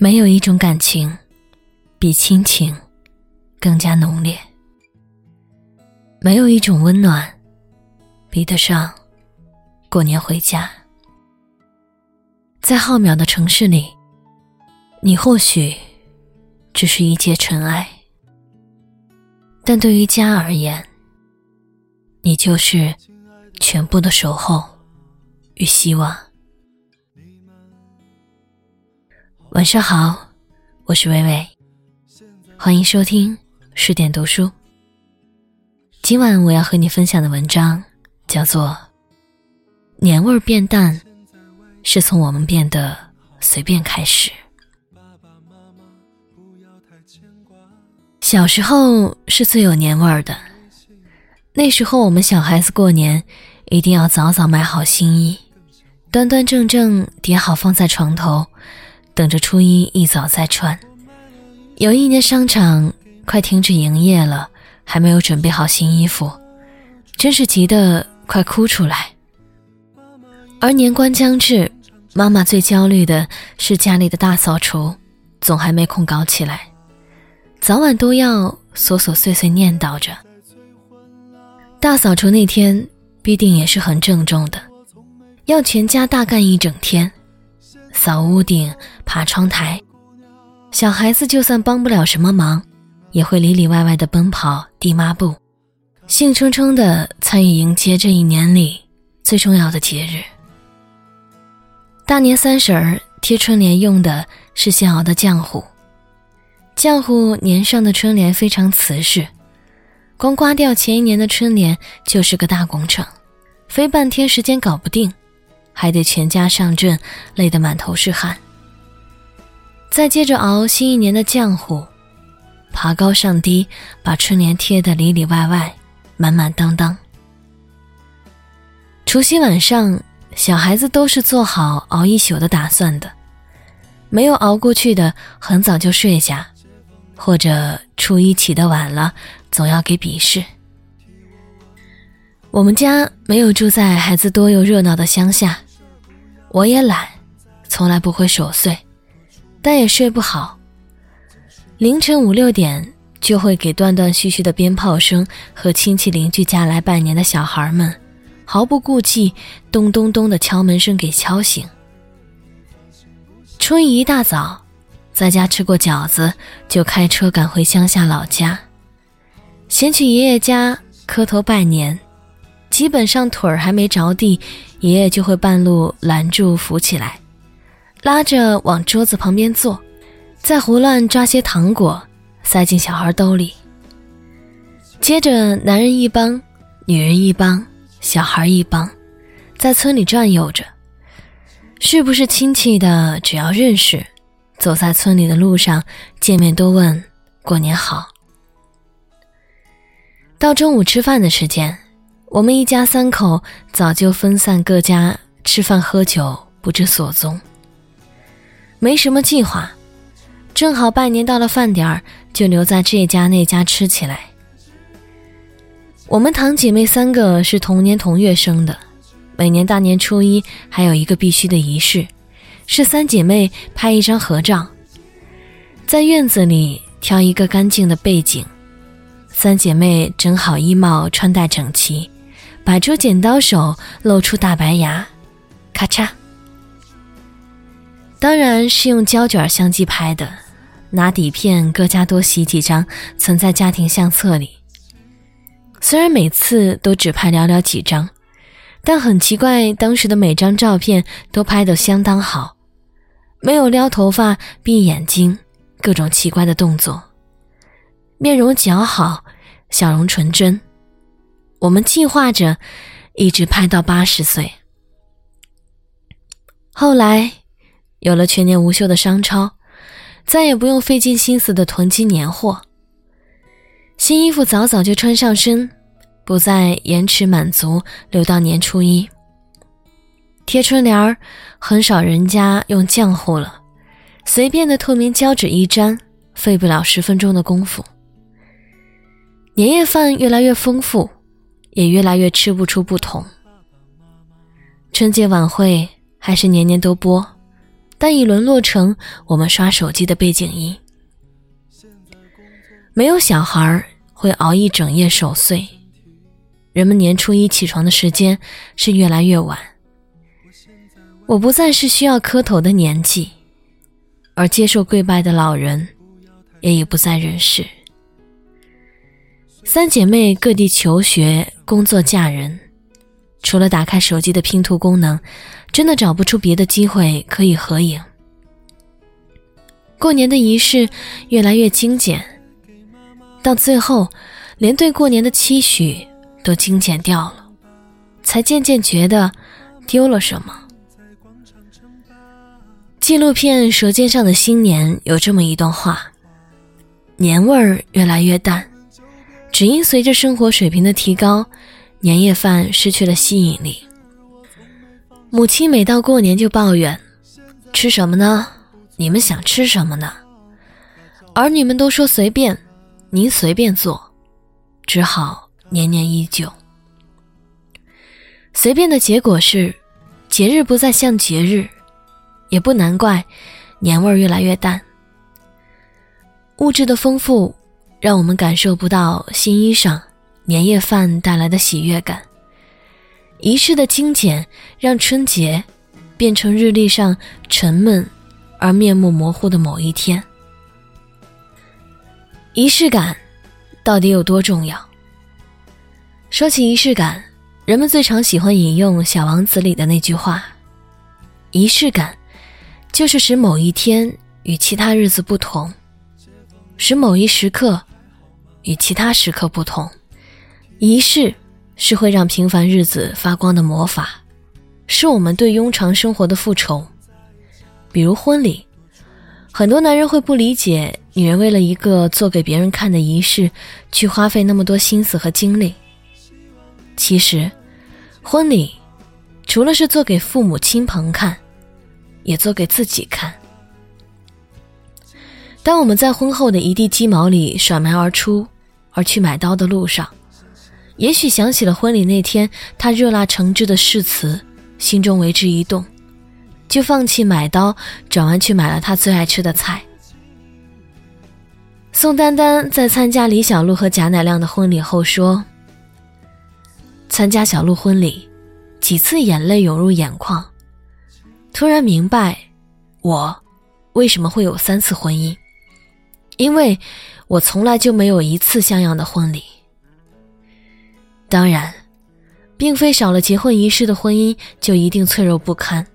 没有一种感情比亲情更加浓烈，没有一种温暖比得上过年回家。在浩渺的城市里，你或许只是一介尘埃，但对于家而言，你就是全部的守候与希望。晚上好，我是微微，欢迎收听十点读书。今晚我要和你分享的文章叫做《年味变淡，是从我们变得随便开始》。小时候是最有年味儿的，那时候我们小孩子过年一定要早早买好新衣，端端正正叠好放在床头。等着初一一早再穿。有一年商场快停止营业了，还没有准备好新衣服，真是急得快哭出来。而年关将至，妈妈最焦虑的是家里的大扫除，总还没空搞起来，早晚都要琐琐碎碎念叨着。大扫除那天必定也是很郑重的，要全家大干一整天。扫屋顶、爬窗台，小孩子就算帮不了什么忙，也会里里外外的奔跑、递抹布，兴冲冲的参与迎接这一年里最重要的节日。大年三十儿贴春联用的是现熬的浆糊，浆糊粘上的春联非常瓷实，光刮掉前一年的春联就是个大工程，非半天时间搞不定。还得全家上阵，累得满头是汗。再接着熬新一年的浆糊，爬高上低，把春联贴得里里外外、满满当当。除夕晚上，小孩子都是做好熬一宿的打算的，没有熬过去的，很早就睡下，或者初一起得晚了，总要给笔试。我们家没有住在孩子多又热闹的乡下。我也懒，从来不会守岁，但也睡不好。凌晨五六点就会给断断续续的鞭炮声和亲戚邻居家来拜年的小孩们，毫不顾忌咚咚咚的敲门声给敲醒。初一一大早，在家吃过饺子，就开车赶回乡下老家，先去爷爷家磕头拜年。基本上腿儿还没着地，爷爷就会半路拦住扶起来，拉着往桌子旁边坐，再胡乱抓些糖果塞进小孩兜里。接着，男人一帮，女人一帮，小孩一帮，在村里转悠着，是不是亲戚的，只要认识，走在村里的路上见面都问过年好。到中午吃饭的时间。我们一家三口早就分散各家吃饭喝酒，不知所踪。没什么计划，正好拜年到了饭点儿，就留在这家那家吃起来。我们堂姐妹三个是同年同月生的，每年大年初一还有一个必须的仪式，是三姐妹拍一张合照，在院子里挑一个干净的背景，三姐妹整好衣帽，穿戴整齐。摆出剪刀手，露出大白牙，咔嚓。当然是用胶卷相机拍的，拿底片各家多洗几张，存在家庭相册里。虽然每次都只拍寥寥几张，但很奇怪，当时的每张照片都拍得相当好，没有撩头发、闭眼睛，各种奇怪的动作，面容姣好，笑容纯真。我们计划着一直拍到八十岁。后来有了全年无休的商超，再也不用费尽心思的囤积年货。新衣服早早就穿上身，不再延迟满足，留到年初一。贴春联儿很少人家用浆糊了，随便的透明胶纸一粘，费不了十分钟的功夫。年夜饭越来越丰富。也越来越吃不出不同。春节晚会还是年年都播，但已沦落成我们刷手机的背景音。没有小孩会熬一整夜守岁，人们年初一起床的时间是越来越晚。我不再是需要磕头的年纪，而接受跪拜的老人也已不在人世。三姐妹各地求学、工作、嫁人，除了打开手机的拼图功能，真的找不出别的机会可以合影。过年的仪式越来越精简。到最后，连对过年的期许都精简掉了，才渐渐觉得丢了什么。纪录片《舌尖上的新年》有这么一段话：年味儿越来越淡，只因随着生活水平的提高，年夜饭失去了吸引力。母亲每到过年就抱怨：“吃什么呢？你们想吃什么呢？”儿女们都说随便。您随便做，只好年年依旧。随便的结果是，节日不再像节日，也不难怪，年味儿越来越淡。物质的丰富，让我们感受不到新衣裳、年夜饭带来的喜悦感；仪式的精简，让春节变成日历上沉闷而面目模糊的某一天。仪式感到底有多重要？说起仪式感，人们最常喜欢引用《小王子》里的那句话：“仪式感就是使某一天与其他日子不同，使某一时刻与其他时刻不同。仪式是会让平凡日子发光的魔法，是我们对庸常生活的复仇。比如婚礼，很多男人会不理解。”女人为了一个做给别人看的仪式，去花费那么多心思和精力。其实，婚礼除了是做给父母亲朋看，也做给自己看。当我们在婚后的一地鸡毛里甩门而出，而去买刀的路上，也许想起了婚礼那天他热辣诚挚的誓词，心中为之一动，就放弃买刀，转弯去买了他最爱吃的菜。宋丹丹在参加李小璐和贾乃亮的婚礼后说：“参加小璐婚礼，几次眼泪涌入眼眶，突然明白，我为什么会有三次婚姻，因为我从来就没有一次像样的婚礼。当然，并非少了结婚仪式的婚姻就一定脆弱不堪，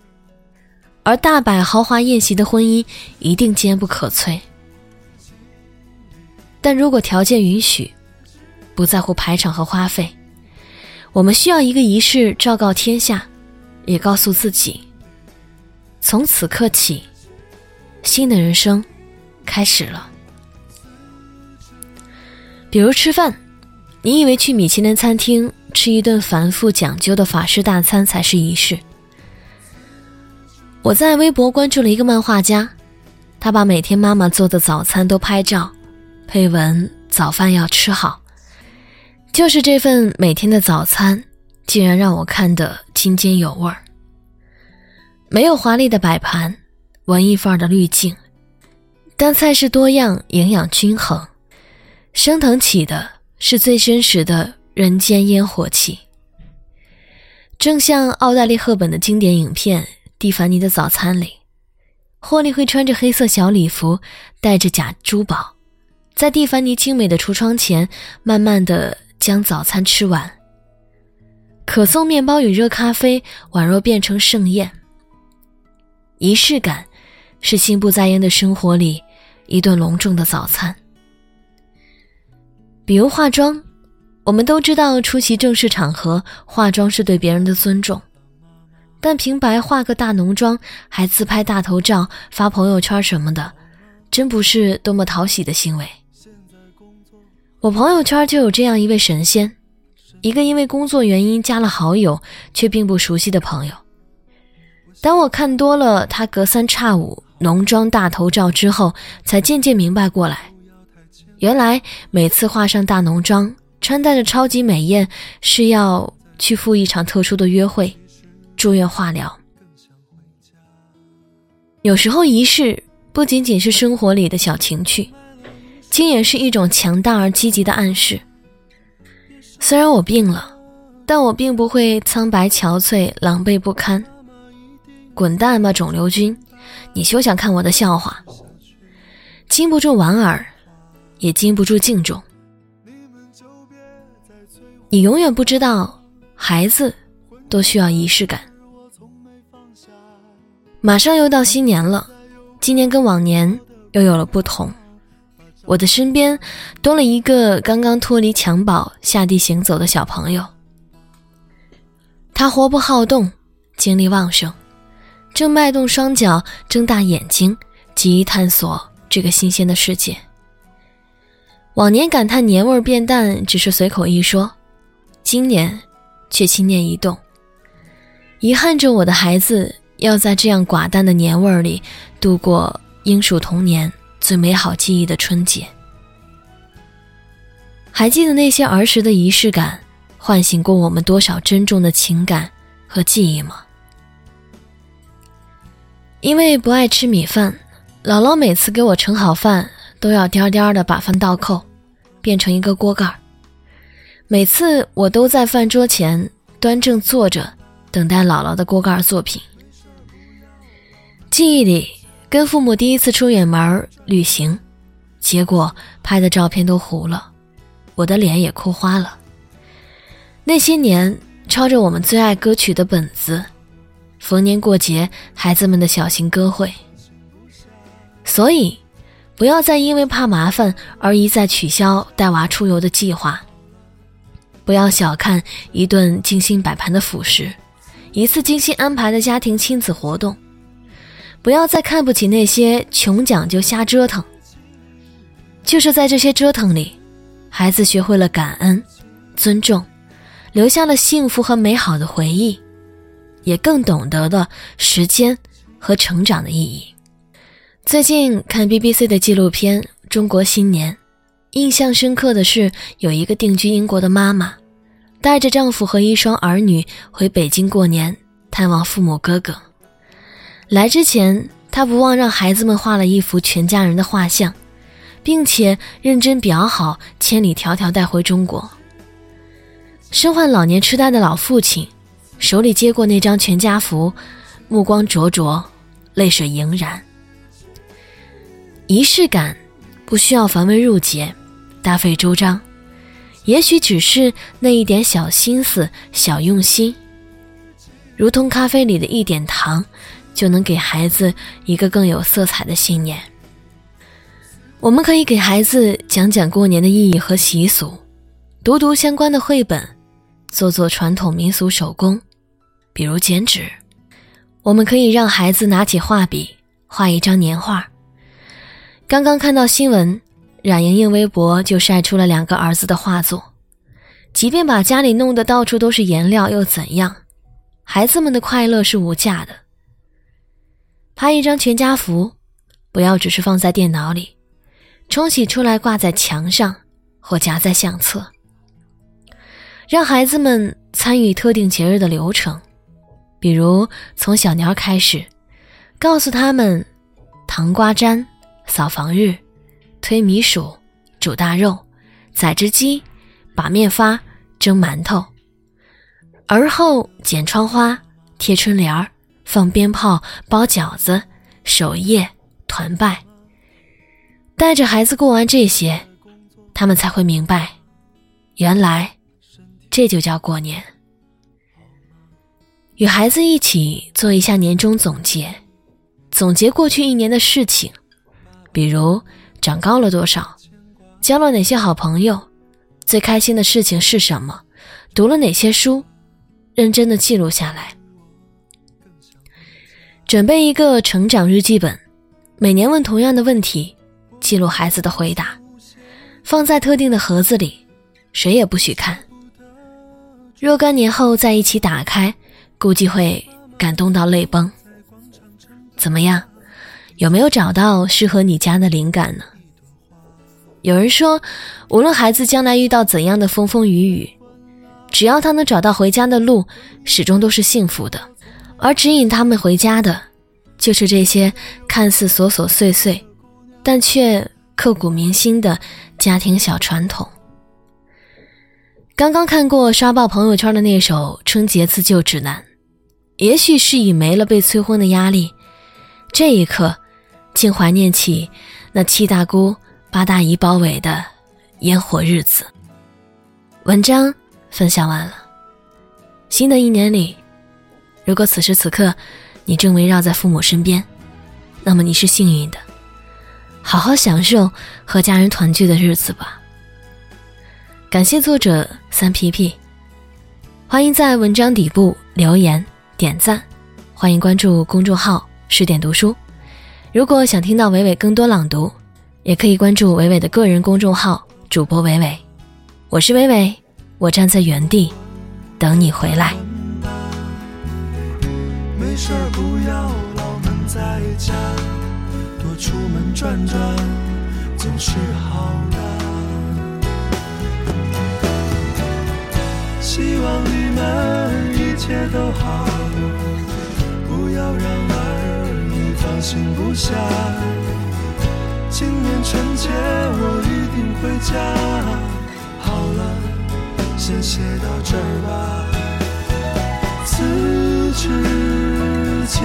而大摆豪华宴席的婚姻一定坚不可摧。”但如果条件允许，不在乎排场和花费，我们需要一个仪式昭告天下，也告诉自己：从此刻起，新的人生开始了。比如吃饭，你以为去米其林餐厅吃一顿繁复讲究的法式大餐才是仪式？我在微博关注了一个漫画家，他把每天妈妈做的早餐都拍照。配文：早饭要吃好，就是这份每天的早餐，竟然让我看得津津有味儿。没有华丽的摆盘，文艺范儿的滤镜，但菜式多样，营养均衡，升腾起的是最真实的人间烟火气。正像奥黛丽·赫本的经典影片《蒂凡尼的早餐》里，霍利会穿着黑色小礼服，戴着假珠宝。在蒂凡尼精美的橱窗前，慢慢的将早餐吃完。可颂面包与热咖啡，宛若变成盛宴。仪式感，是心不在焉的生活里一顿隆重的早餐。比如化妆，我们都知道出席正式场合化妆是对别人的尊重，但平白化个大浓妆，还自拍大头照发朋友圈什么的，真不是多么讨喜的行为。我朋友圈就有这样一位神仙，一个因为工作原因加了好友却并不熟悉的朋友。当我看多了他隔三差五浓妆大头照之后，才渐渐明白过来，原来每次化上大浓妆，穿戴着超级美艳，是要去赴一场特殊的约会，住院化疗。有时候仪式不仅仅是生活里的小情趣，竟也是一种强大而积极的暗示。虽然我病了，但我并不会苍白憔悴、狼狈不堪。滚蛋吧，肿瘤君！你休想看我的笑话。经不住莞尔，也经不住敬重。你永远不知道，孩子都需要仪式感。马上又到新年了，今年跟往年又有了不同。我的身边多了一个刚刚脱离襁褓下地行走的小朋友。他活泼好动，精力旺盛。正迈动双脚，睁大眼睛，急于探索这个新鲜的世界。往年感叹年味变淡，只是随口一说，今年却心念一动，遗憾着我的孩子要在这样寡淡的年味里度过应属童年最美好记忆的春节。还记得那些儿时的仪式感，唤醒过我们多少珍重的情感和记忆吗？因为不爱吃米饭，姥姥每次给我盛好饭，都要颠颠的把饭倒扣，变成一个锅盖。每次我都在饭桌前端正坐着，等待姥姥的锅盖作品。记忆里，跟父母第一次出远门旅行，结果拍的照片都糊了，我的脸也哭花了。那些年，抄着我们最爱歌曲的本子。逢年过节，孩子们的小型歌会。所以，不要再因为怕麻烦而一再取消带娃出游的计划。不要小看一顿精心摆盘的辅食，一次精心安排的家庭亲子活动。不要再看不起那些穷讲究、瞎折腾。就是在这些折腾里，孩子学会了感恩、尊重，留下了幸福和美好的回忆。也更懂得了时间和成长的意义。最近看 BBC 的纪录片《中国新年》，印象深刻的是有一个定居英国的妈妈，带着丈夫和一双儿女回北京过年，探望父母哥哥。来之前，她不忘让孩子们画了一幅全家人的画像，并且认真裱好，千里迢迢带回中国。身患老年痴呆的老父亲。手里接过那张全家福，目光灼灼，泪水盈然。仪式感不需要繁文缛节，大费周章，也许只是那一点小心思、小用心，如同咖啡里的一点糖，就能给孩子一个更有色彩的信念。我们可以给孩子讲讲过年的意义和习俗，读读相关的绘本，做做传统民俗手工。比如剪纸，我们可以让孩子拿起画笔画一张年画。刚刚看到新闻，冉莹莹微博就晒出了两个儿子的画作。即便把家里弄得到处都是颜料，又怎样？孩子们的快乐是无价的。拍一张全家福，不要只是放在电脑里，冲洗出来挂在墙上或夹在相册，让孩子们参与特定节日的流程。比如从小年开始，告诉他们：糖瓜粘、扫房日、推米鼠、煮大肉、宰只鸡、把面发、蒸馒头。而后剪窗花、贴春联儿、放鞭炮、包饺子、守夜、团拜。带着孩子过完这些，他们才会明白，原来这就叫过年。与孩子一起做一下年终总结，总结过去一年的事情，比如长高了多少，交了哪些好朋友，最开心的事情是什么，读了哪些书，认真的记录下来。准备一个成长日记本，每年问同样的问题，记录孩子的回答，放在特定的盒子里，谁也不许看。若干年后再一起打开。估计会感动到泪崩。怎么样，有没有找到适合你家的灵感呢？有人说，无论孩子将来遇到怎样的风风雨雨，只要他能找到回家的路，始终都是幸福的。而指引他们回家的，就是这些看似琐琐碎碎，但却刻骨铭心的家庭小传统。刚刚看过刷爆朋友圈的那首《春节自救指南》，也许是已没了被催婚的压力，这一刻，竟怀念起那七大姑八大姨包围的烟火日子。文章分享完了。新的一年里，如果此时此刻你正围绕在父母身边，那么你是幸运的，好好享受和家人团聚的日子吧。感谢作者三皮皮，欢迎在文章底部留言点赞，欢迎关注公众号十点读书。如果想听到伟伟更多朗读，也可以关注伟伟的个人公众号主播伟伟。我是伟伟，我站在原地等你回来。没事不要老闷在家，多出门转转总是好的。希望你们一切都好，不要让爱心不下。今年春节我一定回家。好了，先写到这儿吧。辞职敬